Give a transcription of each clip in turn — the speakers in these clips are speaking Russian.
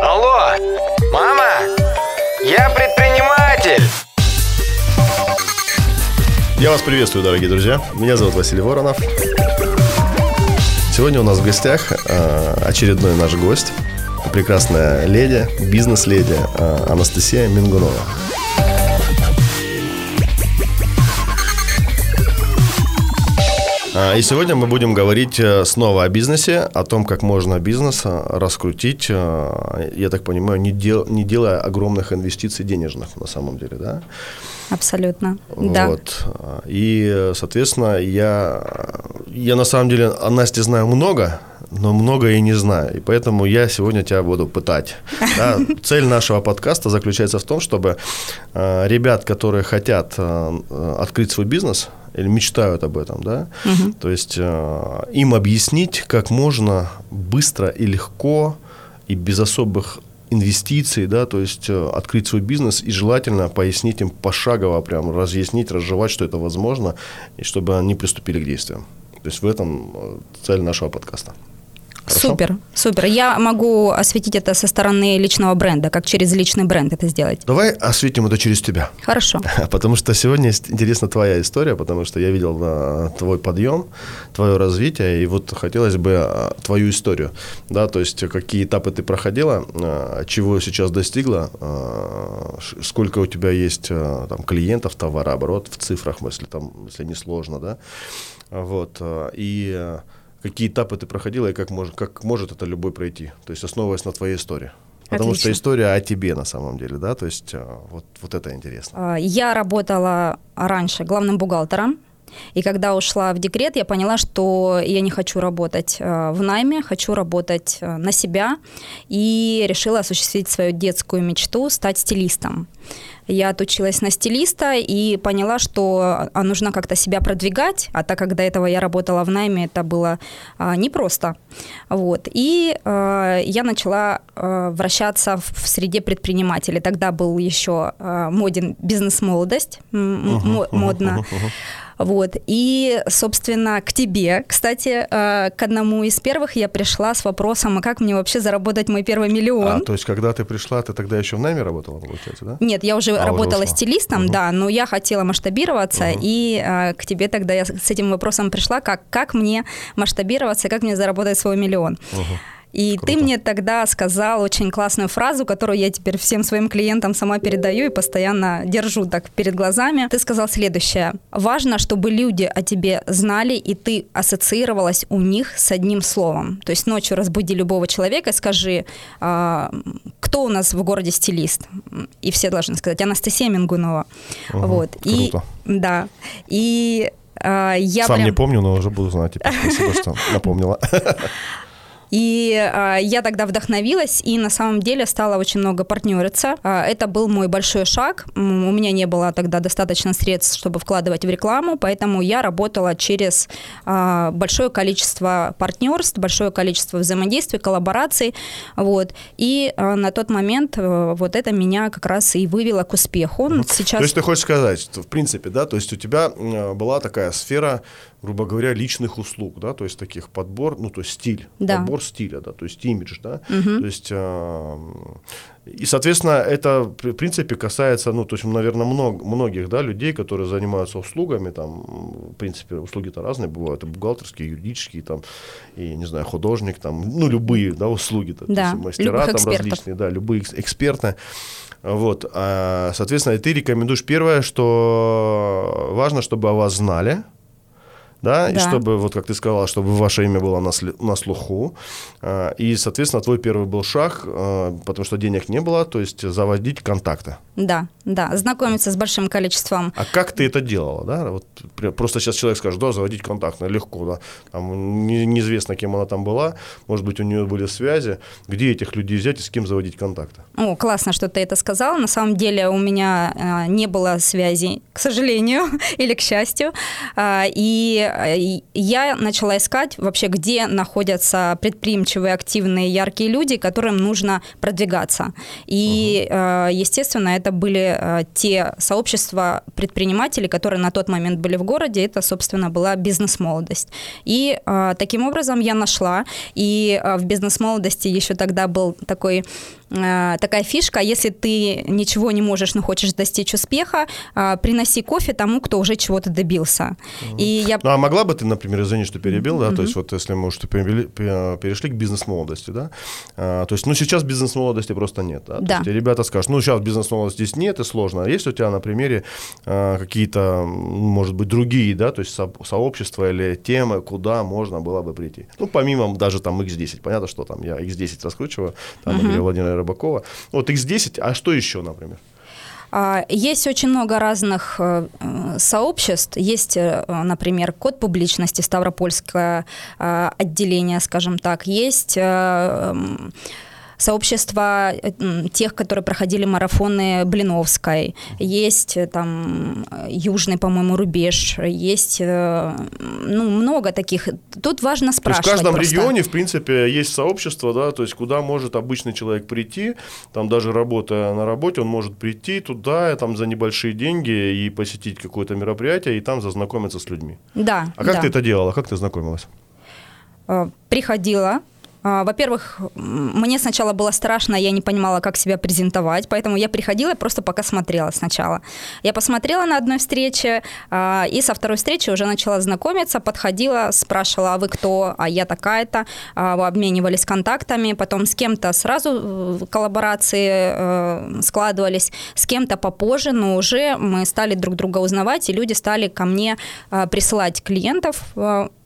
Алло, мама, я предприниматель. Я вас приветствую, дорогие друзья. Меня зовут Василий Воронов. Сегодня у нас в гостях э, очередной наш гость, прекрасная леди, бизнес-леди э, Анастасия Мингунова. И сегодня мы будем говорить э, снова о бизнесе, о том, как можно бизнес э, раскрутить, э, я так понимаю, не, дел, не делая огромных инвестиций денежных на самом деле, да? Абсолютно. Да. Вот. И, соответственно, я, я на самом деле о Насте знаю много, но много и не знаю. И поэтому я сегодня тебя буду пытать. Да? Цель нашего подкаста заключается в том, чтобы э, ребят, которые хотят э, открыть свой бизнес или мечтают об этом, да, то есть э, им объяснить, как можно быстро и легко и без особых инвестиций, да, то есть э, открыть свой бизнес и желательно пояснить им пошагово, прям разъяснить, разжевать, что это возможно, и чтобы они приступили к действиям. То есть в этом э, цель нашего подкаста. Хорошо? Супер, супер. Я могу осветить это со стороны личного бренда, как через личный бренд это сделать. Давай осветим это через тебя. Хорошо. Потому что сегодня интересна твоя история, потому что я видел э, твой подъем, твое развитие, и вот хотелось бы э, твою историю, да, то есть какие этапы ты проходила, э, чего сейчас достигла, ш- сколько у тебя есть там клиентов, товарооборот в цифрах, если там, если не сложно, да, вот, и какие этапы ты проходила и как, мож, как может это любой пройти, то есть основываясь на твоей истории. Потому что Отлично. история о тебе на самом деле, да, то есть э, вот, вот это интересно. А, Я работала раньше главным бухгалтером. И когда ушла в декрет, я поняла, что я не хочу работать э, в найме, хочу работать э, на себя. И решила осуществить свою детскую мечту стать стилистом. Я отучилась на стилиста и поняла, что а, нужно как-то себя продвигать, а так как до этого я работала в найме, это было а, непросто. Вот. И э, я начала э, вращаться в, в среде предпринимателей. Тогда был еще э, моден бизнес-молодость, м- м- мо- модно. Вот. И, собственно, к тебе, кстати, э, к одному из первых я пришла с вопросом, а как мне вообще заработать мой первый миллион? А, то есть, когда ты пришла, ты тогда еще в найме работала, получается, да? Нет, я уже А, уже работала ушла. стилистом, да, но я хотела масштабироваться, и э, к тебе тогда я с этим вопросом пришла, как, как мне масштабироваться, как мне заработать свой миллион. И Круто. ты мне тогда сказал очень классную фразу, которую я теперь всем своим клиентам сама передаю и постоянно держу так перед глазами. Ты сказал следующее. Важно, чтобы люди о тебе знали, и ты ассоциировалась у них с одним словом. То есть ночью разбуди любого человека и скажи, а, кто у нас в городе стилист? И все должны сказать, Анастасия Мингунова. Ага, вот. И, круто. да. И а, я Сам прям... не помню, но уже буду знать. Теперь. Спасибо, что напомнила. И а, я тогда вдохновилась и на самом деле стала очень много партнериться. А, это был мой большой шаг. У меня не было тогда достаточно средств, чтобы вкладывать в рекламу, поэтому я работала через а, большое количество партнерств, большое количество взаимодействий, коллабораций. Вот. И а, на тот момент э, вот это меня как раз и вывело к успеху. Сейчас... То есть ты хочешь сказать, что в принципе, да, то есть у тебя э, была такая сфера, грубо говоря, личных услуг, да, то есть таких подбор, ну, то есть стиль, Да. подбор стиля, да, то есть имидж, да, то есть э, и, соответственно, это в принципе касается, ну, то есть, наверное, мног- многих, да, людей, которые занимаются услугами, там, в принципе, услуги-то разные бывают, и бухгалтерские, и юридические, там, и, не знаю, художник, там, ну, любые, да, услуги, то Да, есть, мастера там различные, да, любые экс- эксперты. Вот, а, соответственно, ты рекомендуешь первое, что важно, чтобы о вас знали, да, и чтобы, вот как ты сказала, чтобы ваше имя было на, на слуху. А, И, соответственно, твой первый был шаг, а, потому что денег не было, то есть заводить контакты. Да, да, знакомиться с большим количеством А как ты это делала, да? Вот пр- просто сейчас человек скажет, да, заводить контакт, ну, легко, да. Там не- неизвестно, кем она там была, может быть, у нее были связи. Где этих людей взять и с кем заводить контакты? О, классно, что ты это сказал. На самом деле у меня а, не было связи, к сожалению, или к счастью. А, и э, я начала искать вообще, где находятся предприимчивые, активные, яркие люди, которым нужно продвигаться. И, угу. естественно, это были э, те сообщества предпринимателей, которые на тот момент были в городе. Это, собственно, была бизнес-молодость. И таким образом я нашла. И в бизнес-молодости еще тогда был такой такая фишка, если ты ничего не можешь, но хочешь достичь успеха, приноси кофе тому, кто уже чего-то добился. Mm. И я... Ну, а могла бы ты, например, извини, что перебил, да, mm-hmm. то есть вот если мы уже перешли к бизнес-молодости, да, а, то есть, ну, сейчас бизнес-молодости просто нет, да, да. Есть ребята скажут, ну, сейчас бизнес-молодости здесь нет и сложно, а есть у тебя на примере а, какие-то, может быть, другие, да, то есть со- сообщества или темы, куда можно было бы прийти? Ну, помимо даже там X10, понятно, что там я X10 раскручиваю, там mm-hmm. Игоря Владимира Рыбакова, вот X10, а что еще, например? А, есть очень много разных э, сообществ. Есть, э, например, код публичности, Ставропольское э, отделение, скажем так. Есть сообщество э, тех, которые проходили марафоны Блиновской, есть э, там Южный, по-моему, рубеж, есть э, ну, много таких. Тут важно спрашивать. То есть в каждом просто. регионе, в принципе, есть сообщество, да, то есть куда может обычный человек прийти, там даже работая на работе, он может прийти туда, там за небольшие деньги и посетить какое-то мероприятие, и там зазнакомиться с людьми. Да. А как да. ты это делала? Как ты знакомилась? Приходила, а, во-первых, мне сначала было страшно, я не понимала, как себя презентовать, поэтому я приходила просто пока смотрела сначала. Я посмотрела на одной встрече, а, и со второй встречи уже начала знакомиться, подходила, спрашивала, а вы кто, а я такая-то, а, обменивались контактами, потом с кем-то сразу э, коллаборации э, складывались, с кем-то попозже, но уже мы стали друг друга узнавать, и люди стали ко мне присылать клиентов,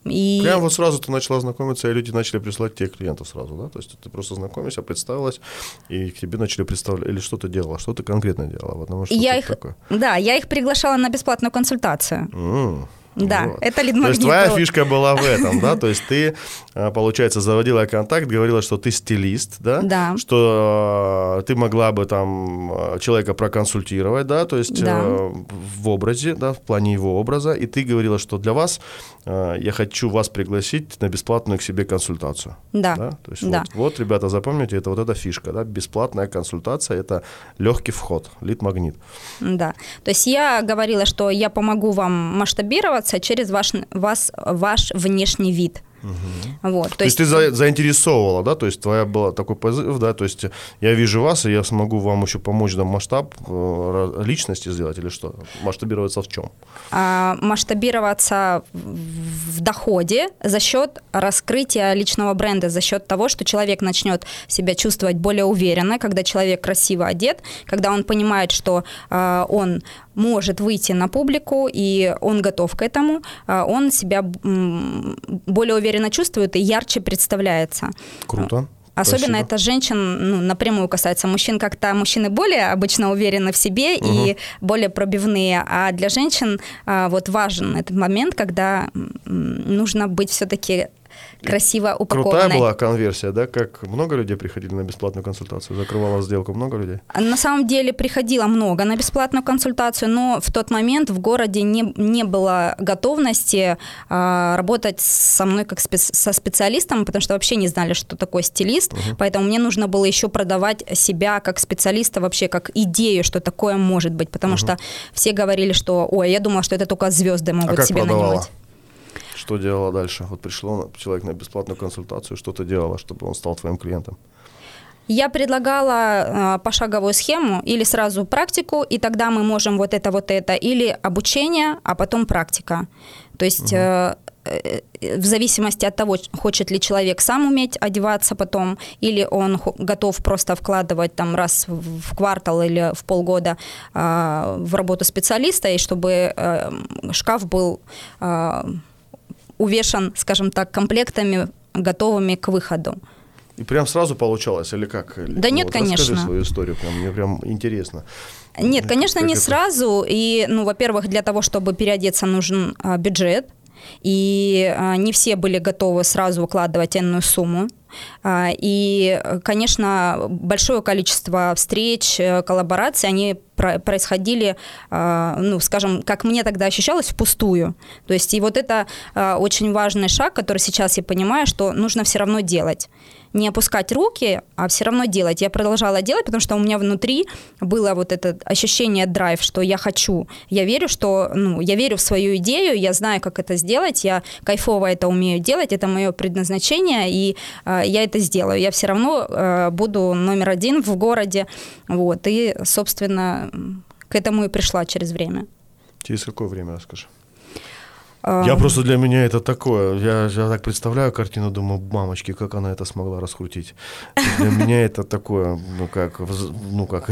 и... Прям вот сразу ты начала знакомиться, и люди начали присылать тебе клиентов сразу, да? То есть ты просто знакомишься, представилась, и к тебе начали представлять, или что ты делала, что ты конкретно делала? Потому что я их, такое? Да, я их приглашала на бесплатную консультацию. Mm. Да, вот. это лид То есть твоя фишка была в этом, да? То есть ты, а, получается, заводила контакт, говорила, что ты стилист, да? Да. Что ты могла бы там а, человека проконсультировать, да? То есть да. В образе, да, в плане его образа. И ты говорила, что для вас а, я хочу вас пригласить на бесплатную к себе консультацию. Да. да? То есть да. Вот, вот, ребята, запомните, это вот эта фишка, да? Бесплатная консультация – это легкий вход, лид-магнит. Да. То есть я говорила, что я помогу вам масштабировать проявляться через ваш, вас, ваш внешний вид. Угу. Вот, то, то есть, есть ты заинтересовывала, да, то есть твоя была такой позыв, да, то есть я вижу вас, и я смогу вам еще помочь, да, масштаб э, личности сделать или что? Масштабироваться в чем? А, масштабироваться в доходе за счет раскрытия личного бренда, за счет того, что человек начнет себя чувствовать более уверенно, когда человек красиво одет, когда он понимает, что э, он может выйти на публику, и он готов к этому, э, он себя более уверенно чувствует и ярче представляется. Круто. Особенно Спасибо. это женщин ну, напрямую касается. Мужчин как-то мужчины более обычно уверены в себе угу. и более пробивные, а для женщин а, вот важен этот момент, когда нужно быть все-таки красиво упакованной. Крутая была конверсия, да? Как много людей приходили на бесплатную консультацию? Закрывала сделку много людей? На самом деле приходило много на бесплатную консультацию, но в тот момент в городе не, не было готовности а, работать со мной как спец, со специалистом, потому что вообще не знали, что такое стилист, угу. поэтому мне нужно было еще продавать себя как специалиста вообще, как идею, что такое может быть, потому угу. что все говорили, что, ой, я думала, что это только звезды могут а себе продавала? нанимать. Что делала дальше? Вот пришел человек на бесплатную консультацию, что ты делала, чтобы он стал твоим клиентом? Я предлагала э, пошаговую схему или сразу практику, и тогда мы можем вот это, вот это, или обучение, а потом практика. То есть угу. э, в зависимости от того, хочет ли человек сам уметь одеваться потом, или он готов просто вкладывать там раз в квартал или в полгода э, в работу специалиста, и чтобы э, шкаф был э, увешан, скажем так, комплектами, готовыми к выходу. И прям сразу получалось, или как? Да ну, нет, вот конечно. Расскажи свою историю, прям, мне прям интересно. Нет, конечно, как не это? сразу. И, ну, во-первых, для того, чтобы переодеться, нужен а, бюджет. И а, не все были готовы сразу укладывать энную сумму. А, И, конечно, большое количество встреч, э, коллабораций, они про- происходили, а, ну, скажем, как мне тогда ощущалось, впустую. То есть и вот это очень важный шаг, который сейчас я понимаю, что нужно все равно делать. Не опускать руки, а все равно делать. Я продолжала делать, потому что у меня внутри было вот это ощущение драйв, что я хочу. Я верю, что, ну, я верю в свою идею, я знаю, как это сделать, я кайфово это умею делать, это мое предназначение, и э, я это сделаю. Я все равно э, буду номер один в городе, вот, и, собственно, к этому и пришла через время. Через какое время, расскажи? Я просто для меня это такое. Я, я так представляю картину, думаю, мамочки, как она это смогла раскрутить. Для меня это такое, ну как, ну как,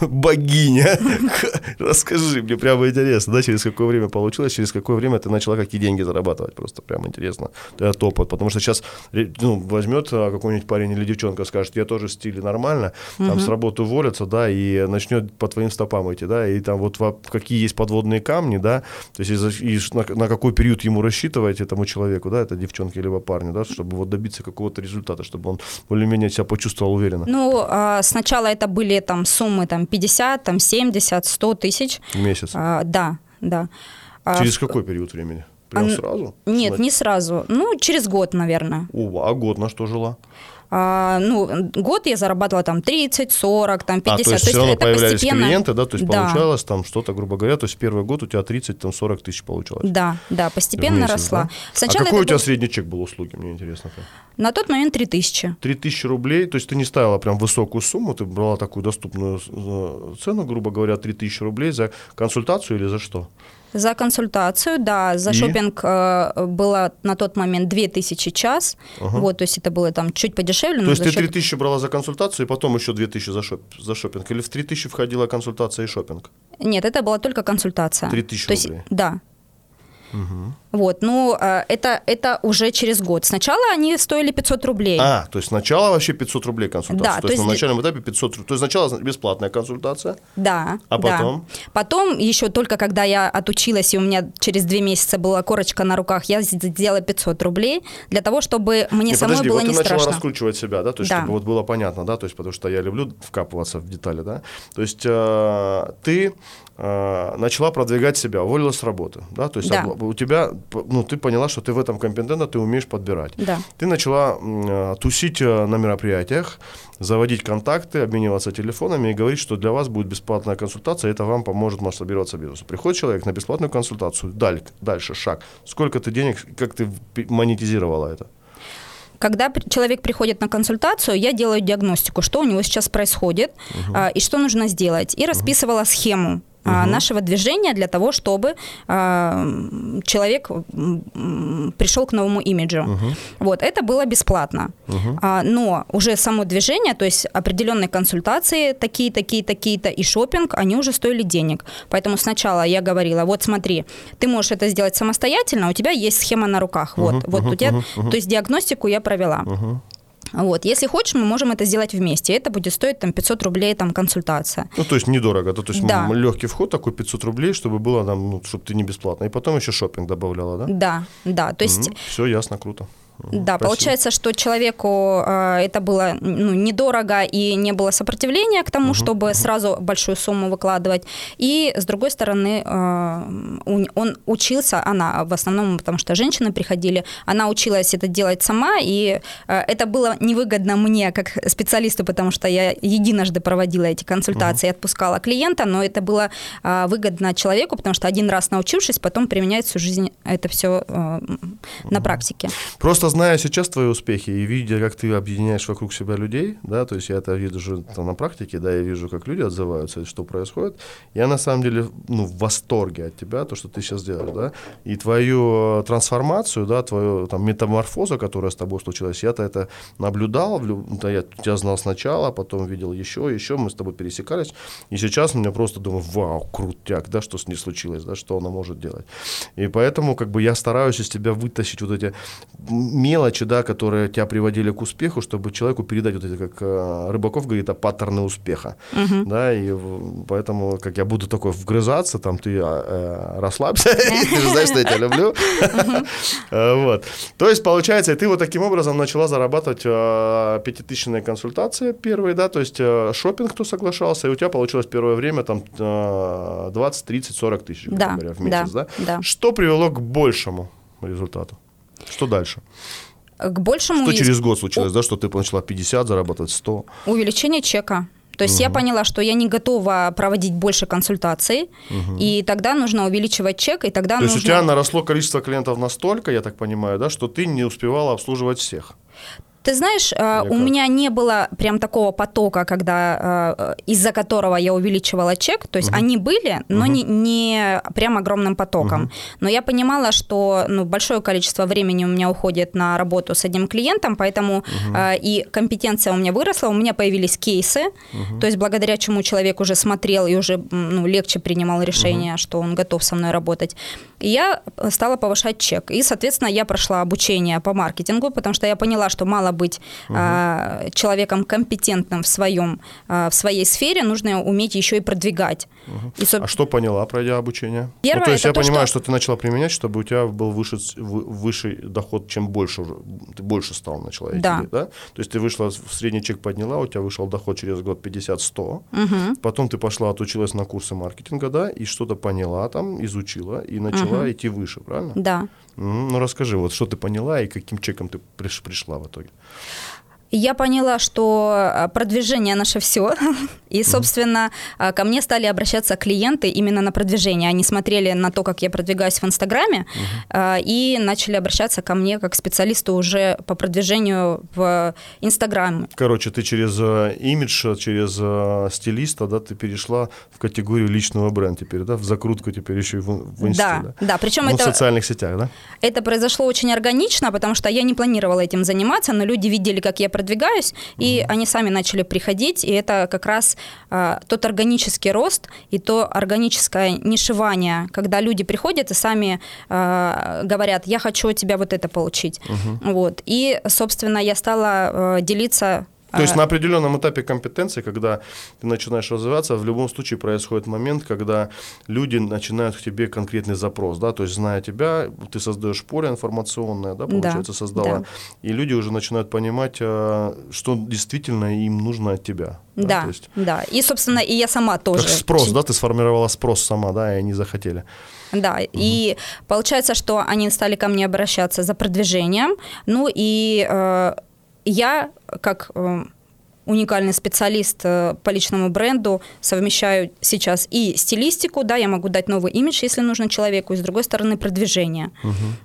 богиня. Расскажи, мне прямо интересно, да, через какое время получилось, через какое время ты начала какие деньги зарабатывать, просто прямо интересно. Этот опыт, потому что сейчас ну, возьмет а, какой-нибудь парень или девчонка, скажет, я тоже в стиле нормально, там с работы уволится, да, и начнет по твоим стопам идти, да, и там вот во- какие есть подводные камни, да, то есть и на, на какой период ему рассчитывать этому человеку, да, это девчонке либо парню, да, чтобы вот добиться какого-то результата, чтобы он более-менее себя почувствовал уверенно Ну, а, сначала это были там суммы там 50, там 70, 100 тысяч. в месяц. А, да, да. А, Через какой период времени? Прям А, сразу? Нет, Знать? не сразу. Ну, через год, наверное. О, а год на что жила? А, ну, год я зарабатывала там 30, 40, там 50. а, то есть все равно это появлялись постепенно. клиенты, да, то есть Да. получалось там что-то, грубо говоря, то есть первый год у тебя 30, там 40 тысяч получалось. Да, да, постепенно месяц, росла. да? Сначала а какой у тебя был- средний чек был услуги, мне интересно. прям? На тот момент 3000. 3000 рублей, то есть ты не ставила прям высокую сумму, ты брала такую доступную э, цену, грубо говоря, 3000 рублей за консультацию или за что? За консультацию, да, за И? шопинг э, было на тот момент 2000 час. Ага. Вот, то есть это было там чуть подешевле. То есть ты счет- 3000 брала за консультацию, и потом еще 2000 за, шоп, за шопинг? Или в 3000 входила консультация и шопинг? Нет, это была только консультация. 3000 То есть, рублей. Да. Вот, ну, э, это, это уже через год. Сначала они стоили 500 рублей. А, то есть сначала вообще 500 рублей консультация. Да, то, то есть на есть- начальном этапе 500 рублей. То есть сначала бесплатная консультация. Да. А да. потом? Потом, еще только когда я отучилась, и у меня через две месяца была корочка на руках, я сделала 500 рублей для того, чтобы мне Не, самой подожди, было вот не ты начала страшно. раскручивать себя, да, то есть Да. чтобы вот было понятно, да, то есть потому что я люблю вкапываться в детали, да. То есть э, ты э, начала продвигать себя, уволилась с работы, да, то есть Да. у тебя, ну, ты поняла, что ты в этом компетентна, ты умеешь подбирать. Да. Ты начала э, тусить э, на мероприятиях, заводить контакты, обмениваться телефонами и говорить, что для вас будет бесплатная консультация, это вам поможет масштабироваться бизнесу. Приходит человек на бесплатную консультацию, даль- дальше шаг. Сколько ты денег, как ты монетизировала это? Когда человек приходит на консультацию, я делаю диагностику, что у него сейчас происходит а, и что нужно сделать. И расписывала схему а, нашего движения для того, чтобы а, человек пришел к новому имиджу. Вот, это было бесплатно. А, но уже само движение, то есть определенные консультации, такие, такие, такие-то, и шопинг, они уже стоили денег. Поэтому сначала я говорила, вот смотри, ты можешь это сделать самостоятельно, у тебя есть схема на руках. Вот, вот у тебя, то есть диагностику я провела. Вот, если хочешь, мы можем это сделать вместе. Это будет стоить там 500 рублей там консультация. Ну, то есть недорого, да, то есть Да. легкий вход такой 500 рублей, чтобы было нам, ну, чтобы ты не бесплатно. И потом еще шопинг добавляла, да? Да, да, то есть все ясно, круто. Да, спасибо. получается, что человеку э, это было ну, недорого и не было сопротивления к тому, чтобы сразу большую сумму выкладывать. И с другой стороны, э, он учился, она в основном, потому что женщины приходили, она училась это делать сама, и э, это было невыгодно мне как специалисту, потому что я единожды проводила эти консультации, отпускала клиента, но это было э, выгодно человеку, потому что один раз научившись, потом применяет всю жизнь это все на практике. Просто зная сейчас твои успехи и видя, как ты объединяешь вокруг себя людей, да, то есть я это вижу там на практике, да, я вижу, как люди отзываются, что происходит. Я на самом деле, ну, в восторге от тебя, то, что ты сейчас делаешь, да, и твою э, трансформацию, да, твою там метаморфозу, которая с тобой случилась, я-то это наблюдал, да, я тебя знал сначала, потом видел еще, еще, мы с тобой пересекались, и сейчас мне просто думаю, вау, крутяк, да, что с ней случилось, да, что она может делать. И поэтому, как бы, я стараюсь из тебя вытащить вот эти мелочи, да, которые тебя приводили к успеху, чтобы человеку передать вот эти, как э, Рыбаков говорит, а паттерны успеха. Да, и поэтому, как я буду такой вгрызаться, там ты э, расслабься, ты же знаешь, что я тебя люблю. Э, Вот. То есть, получается, и ты вот таким образом начала зарабатывать э, пятитысячные консультации первые, да, то есть шопинг, кто соглашался, и у тебя получилось первое время там э, 20, 30, 40 тысяч, Да, говоря, в месяц, да? да, да. Что привело к большему результату? Что дальше? К большему Что из- через год случилось, да, что ты начала 50 зарабатывать, 100? увеличение чека. То есть я поняла, что я не готова проводить больше консультаций, и тогда нужно увеличивать чек, и тогда То есть у нужно... тебя наросло количество клиентов настолько, я так понимаю, да, что ты не успевала обслуживать всех. Ты знаешь, э, у меня не было прям такого потока, когда э, из-за которого я увеличивала чек. То есть они были, но не, не прям огромным потоком. Но я понимала, что ну, большое количество времени у меня уходит на работу с одним клиентом, поэтому э, и компетенция у меня выросла, у меня появились кейсы, то есть благодаря чему человек уже смотрел и уже ну, легче принимал решение, что он готов со мной работать. И я стала повышать чек. И, соответственно, я прошла обучение по маркетингу, потому что я поняла, что мало быть а, человеком компетентным в, своем, а, в своей сфере, нужно уметь еще и продвигать. И, соб- А что поняла, пройдя обучение? ну, Первое то есть я то, понимаю, что- что... ты начала применять, чтобы у тебя был выше, вы- высший доход, чем больше ты больше стал начала идти, Да. да? То есть ты вышла, в средний чек подняла, у тебя вышел доход через год 50-100, потом ты пошла, отучилась на курсы маркетинга, да, и что-то поняла там, изучила, и начала идти выше, правильно? Да. Ну расскажи, вот что ты поняла и каким чеком ты приш- пришла в итоге? И Я поняла, что а, продвижение наше все. И, собственно, а, ко мне стали обращаться клиенты именно на продвижение. Они смотрели на то, как я продвигаюсь в Инстаграме, а, и начали обращаться ко мне как специалисту уже по продвижению в Инстаграме. Короче, ты через э, имидж, через э, стилиста, да, ты перешла в категорию личного бренда теперь, да, в закрутку теперь еще и в, в инсте, Да, да? да, причем Ну, в это, социальных сетях, да? это произошло очень органично, потому что я не планировала этим заниматься, но люди видели, как я продвигаюсь, и они сами начали приходить, и это как раз а, тот органический рост и то органическое нишевание, когда люди приходят и сами а, говорят, я хочу от тебя вот это получить. Вот. И, собственно, я стала а, делиться То есть а, на определенном этапе компетенции, когда ты начинаешь развиваться, в любом случае происходит момент, когда люди начинают к тебе конкретный запрос, да, то есть зная тебя, ты создаешь поле информационное, да, получается, создала, да. и люди уже начинают понимать, э, что действительно им нужно от тебя. Да, то есть да. И, собственно, и я сама тоже. как спрос, да, ты сформировала спрос сама, да, и они захотели. Да, и получается, что они стали ко мне обращаться за продвижением. Ну и э, я, как э, уникальный специалист э, по личному бренду, совмещаю сейчас и стилистику, да, я могу дать новый имидж, если нужно человеку, и с другой стороны продвижение.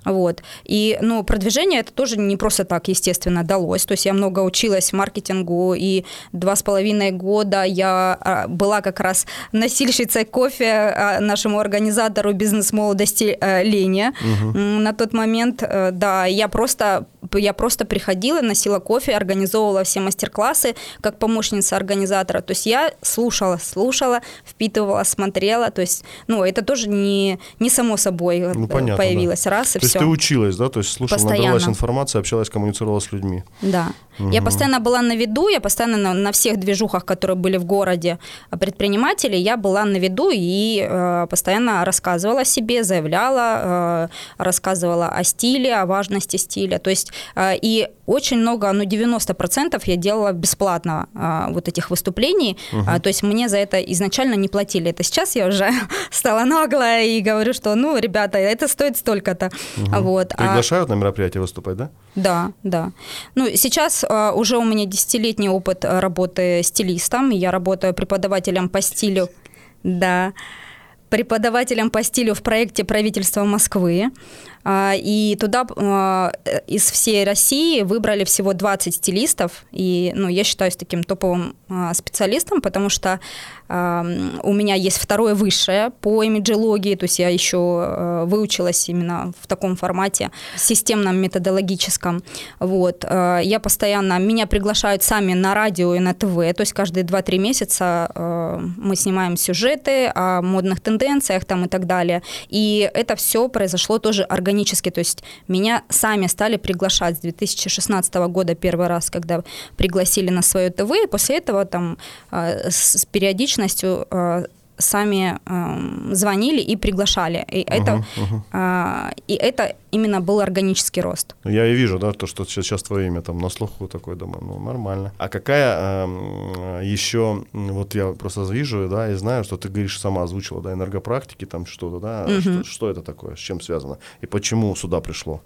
Вот. И, ну, продвижение это тоже не просто так, естественно, далось. То есть я много училась маркетингу, и два с половиной года я а, была как раз носильщицей кофе а, нашему организатору бизнес-молодости э, Лене. М, На тот момент, да, я просто, я просто приходила, носила кофе, организовывала все мастер-классы как помощница организатора. То есть я слушала, слушала, впитывала, смотрела. То есть, ну, это тоже не, не само собой э, Ну, понятно, появилось. Раз, и То есть все. ты училась, да, то есть слушала, Постоянно. набралась информации, общалась, коммуницировала с людьми. Да. Я постоянно была на виду, я постоянно на, на всех движухах, которые были в городе а, предпринимателей, я была на виду и э, постоянно рассказывала о себе, заявляла, э, рассказывала о стиле, о важности стиля. То есть э, и очень много, ну 90% я делала бесплатно э, вот этих выступлений. А, то есть мне за это изначально не платили. Это сейчас я уже стала наглая и говорю, что, ну, ребята, это стоит столько-то. Вот. А- Приглашают на мероприятие выступать, да? да, да. Ну, сейчас уже у меня десятилетний опыт работы стилистом. Я работаю преподавателем по стилю. Да. Преподавателем по стилю в проекте правительства Москвы. А, И туда э, из всей России выбрали всего 20 стилистов. И ну, я считаюсь таким топовым э, специалистом, потому что у меня есть второе высшее по имиджологии, то есть я еще выучилась именно в таком формате, системном, методологическом. Вот. Я постоянно, меня приглашают сами на радио и на ТВ, то есть каждые 2-3 месяца мы снимаем сюжеты о модных тенденциях там и так далее. И это все произошло тоже организованно органически, то есть меня сами стали приглашать с 2016 года первый раз, когда пригласили на свое ТВ, и после этого там э, с периодичностью э, сами э, звонили и приглашали. И, это, uh-huh. Э, и это именно был органический рост. Я и вижу, да, то, что сейчас твое имя там на слуху такое, думаю, ну, нормально. А какая э, еще, вот я просто вижу, да, и знаю, что ты говоришь, сама озвучила, да, энергопрактики, там что-то, да, uh-huh. что, что это такое, с чем связано, и почему сюда пришло?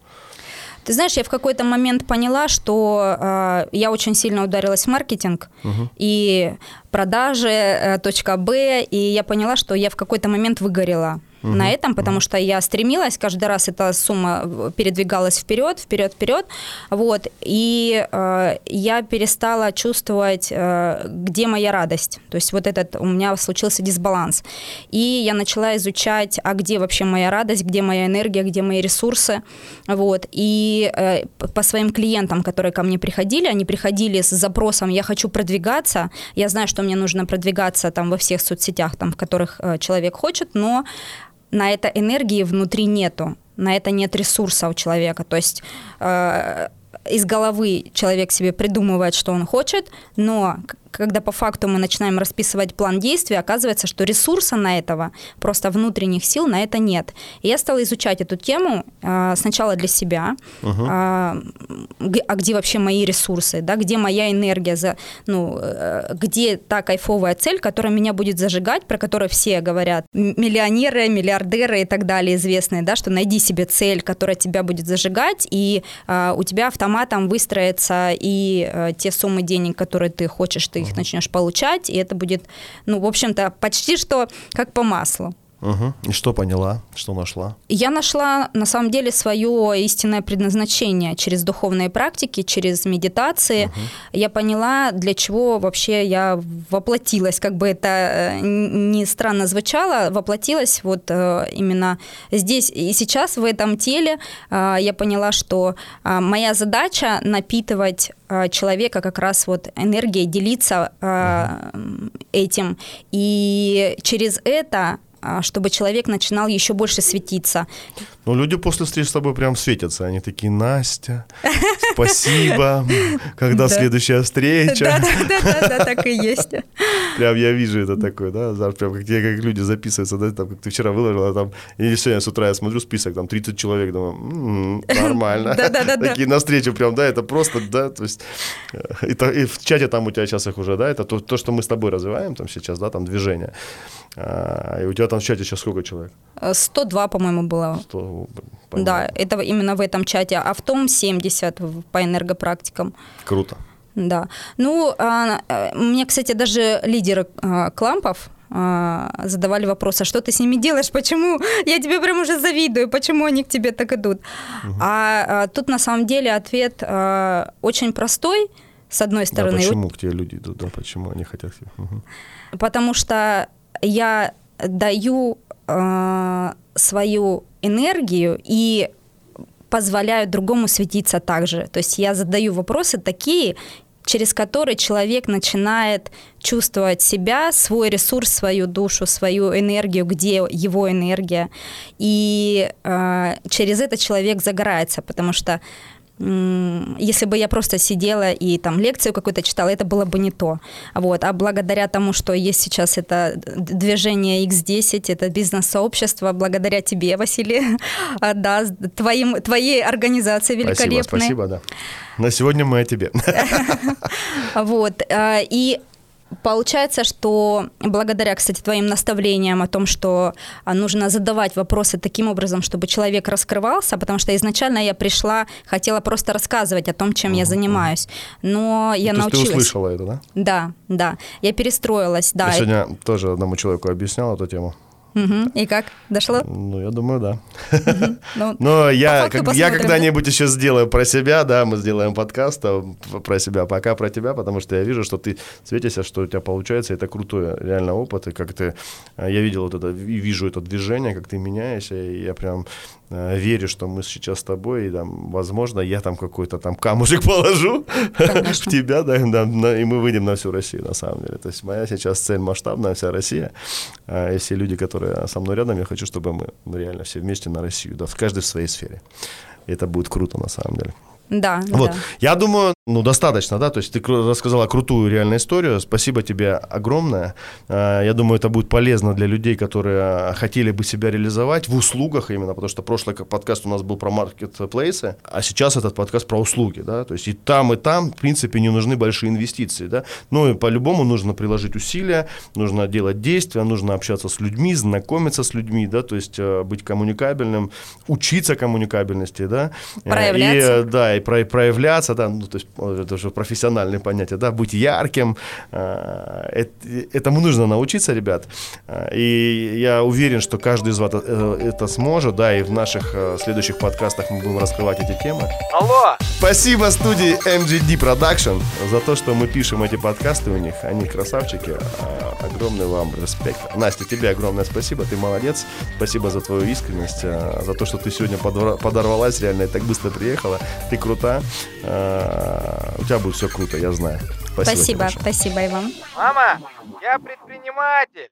Ты знаешь, я в какой-то момент поняла, что э, я очень сильно ударилась в маркетинг угу. и продажи, э, точка Б, и я поняла, что я в какой-то момент выгорела угу. на этом, потому угу. что я стремилась, каждый раз эта сумма передвигалась вперед, вперед, вперед, вот, и э, я перестала чувствовать, э, где моя радость, то есть вот этот у меня случился дисбаланс, и я начала изучать, а где вообще моя радость, где моя энергия, где мои ресурсы, вот, и э, по своим клиентам, которые ко мне приходили, они приходили с запросом, я хочу продвигаться, я знаю, что мне нужно продвигаться там во всех соцсетях, там, в которых э, человек хочет, но на это энергии внутри нету, на это нет ресурса у человека. То есть э, из головы человек себе придумывает, что он хочет, но когда по факту мы начинаем расписывать план действий, оказывается, что ресурса на этого, просто внутренних сил на это нет. И я стала изучать эту тему э, сначала для себя, uh-huh. а, а где вообще мои ресурсы, да, где моя энергия, за, ну, э, где та кайфовая цель, которая меня будет зажигать, про которую все говорят, миллионеры, миллиардеры и так далее известные, да, что найди себе цель, которая тебя будет зажигать, и а, у тебя автоматом выстроятся и а, те суммы денег, которые ты хочешь, ты их начнешь получать, и это будет, ну, в общем-то, почти что как по маслу. Угу. И что поняла, что нашла? Я нашла на самом деле свое истинное предназначение через духовные практики, через медитации. Угу. Я поняла, для чего вообще я воплотилась, как бы это э, не странно звучало, воплотилась вот э, именно здесь и сейчас в этом теле. Э, я поняла, что моя задача напитывать человека как раз вот энергией, делиться угу. этим. И через это чтобы человек начинал еще больше светиться. Ну, люди после встречи с тобой прям светятся. Они такие, Настя, спасибо, когда следующая встреча. Да, да, да, да, так и есть. Прям я вижу это такое, да, прям как, как люди записываются, да, там, как ты вчера выложила, там, или сегодня с утра я смотрю список, там 30 человек, думаю, нормально. Да, да, да. Такие на встречу прям, да, это просто, да, то есть, э, и, в чате там у тебя сейчас их уже, да, это то, то, что мы с тобой развиваем там сейчас, да, там движение. А, и у тебя там в чате сейчас сколько человек? 102, по-моему, было. 100, да, это именно в этом чате, а в том 70 по энергопрактикам. Круто. Да. Ну, а, э, мне, кстати, даже лидеры а, клампов задавали вопрос, а что ты с ними делаешь, почему? Я тебе прям уже завидую, почему они к тебе так идут? Угу. А, а тут на самом деле ответ а, очень простой, с одной стороны. Да, почему к тебе люди идут, да, почему они хотят? Угу. Потому что я даю э, свою энергию и позволяю другому светиться так же. То есть я задаю вопросы такие, через которые человек начинает чувствовать себя, свой ресурс, свою душу, свою энергию, где его энергия. И э, через это человек загорается, потому что если бы я просто сидела и там лекцию какую-то читала, это было бы не то. Вот. А благодаря тому, что есть сейчас это движение X10, это бизнес-сообщество, благодаря тебе, Василий, да, твоим, твоей организации великолепной. Спасибо, спасибо, да. На сегодня мы о тебе. Вот. А, и Получается, что благодаря, кстати, твоим наставлениям о том, что а, нужно задавать вопросы таким образом, чтобы человек раскрывался, потому что изначально я пришла, хотела просто рассказывать о том, чем uh-huh. я занимаюсь, но я То научилась. ты услышала это, да? Да, да. Я перестроилась, да. Я сегодня тоже одному человеку объяснял эту тему. Угу. И как? Дошло? Ну, я думаю, да. Угу. Ну, Но я, как, я когда-нибудь еще сделаю про себя, да, мы сделаем подкаст а, про себя, пока про тебя, потому что я вижу, что ты светишься, что у тебя получается, это крутой реально опыт, и как ты, а, я видел вот это, и вижу это движение, как ты меняешься, и я прям верю, что мы сейчас с тобой, и там, возможно, я там какой-то там камушек положу в тебя, да, и мы выйдем на всю Россию, на самом деле. То есть моя сейчас цель масштабная, вся Россия, а, и все люди, которые со мной рядом, я хочу, чтобы мы реально все вместе на Россию, да, в каждой в своей сфере. И это будет круто, на самом деле. Да. Вот. да. Я думаю, ну, достаточно, да, то есть ты рассказала крутую реальную историю, спасибо тебе огромное. А, Я думаю, это будет полезно для людей, которые хотели бы себя реализовать в услугах именно, потому что прошлый подкаст у нас был про маркетплейсы, а сейчас этот подкаст про услуги, да, то есть и там, и там, в принципе, не нужны большие инвестиции, да, ну, и по-любому нужно приложить усилия, нужно делать действия, нужно общаться с людьми, знакомиться с людьми, да, то есть э, быть коммуникабельным, учиться коммуникабельности, да. Э, Проявляться. И, э, да, и про- проявляться, да, ну, то есть это уже профессиональное понятие, да, быть ярким, э, эт- этому нужно научиться, ребят, Э, и я уверен, что каждый из вас э, это сможет, да, и в наших э, следующих подкастах мы будем раскрывать эти темы. Алло! Спасибо студии MGD Production за то, что мы пишем эти подкасты у них. Они красавчики. А, Огромный вам респект. Настя, тебе огромное спасибо. Ты молодец. Спасибо за твою искренность, а, за то, что ты сегодня подорвалась реально и так быстро приехала. Ты крута. А, У тебя будет все круто, я знаю. Спасибо. Спасибо, спасибо и вам. Мама, я предприниматель!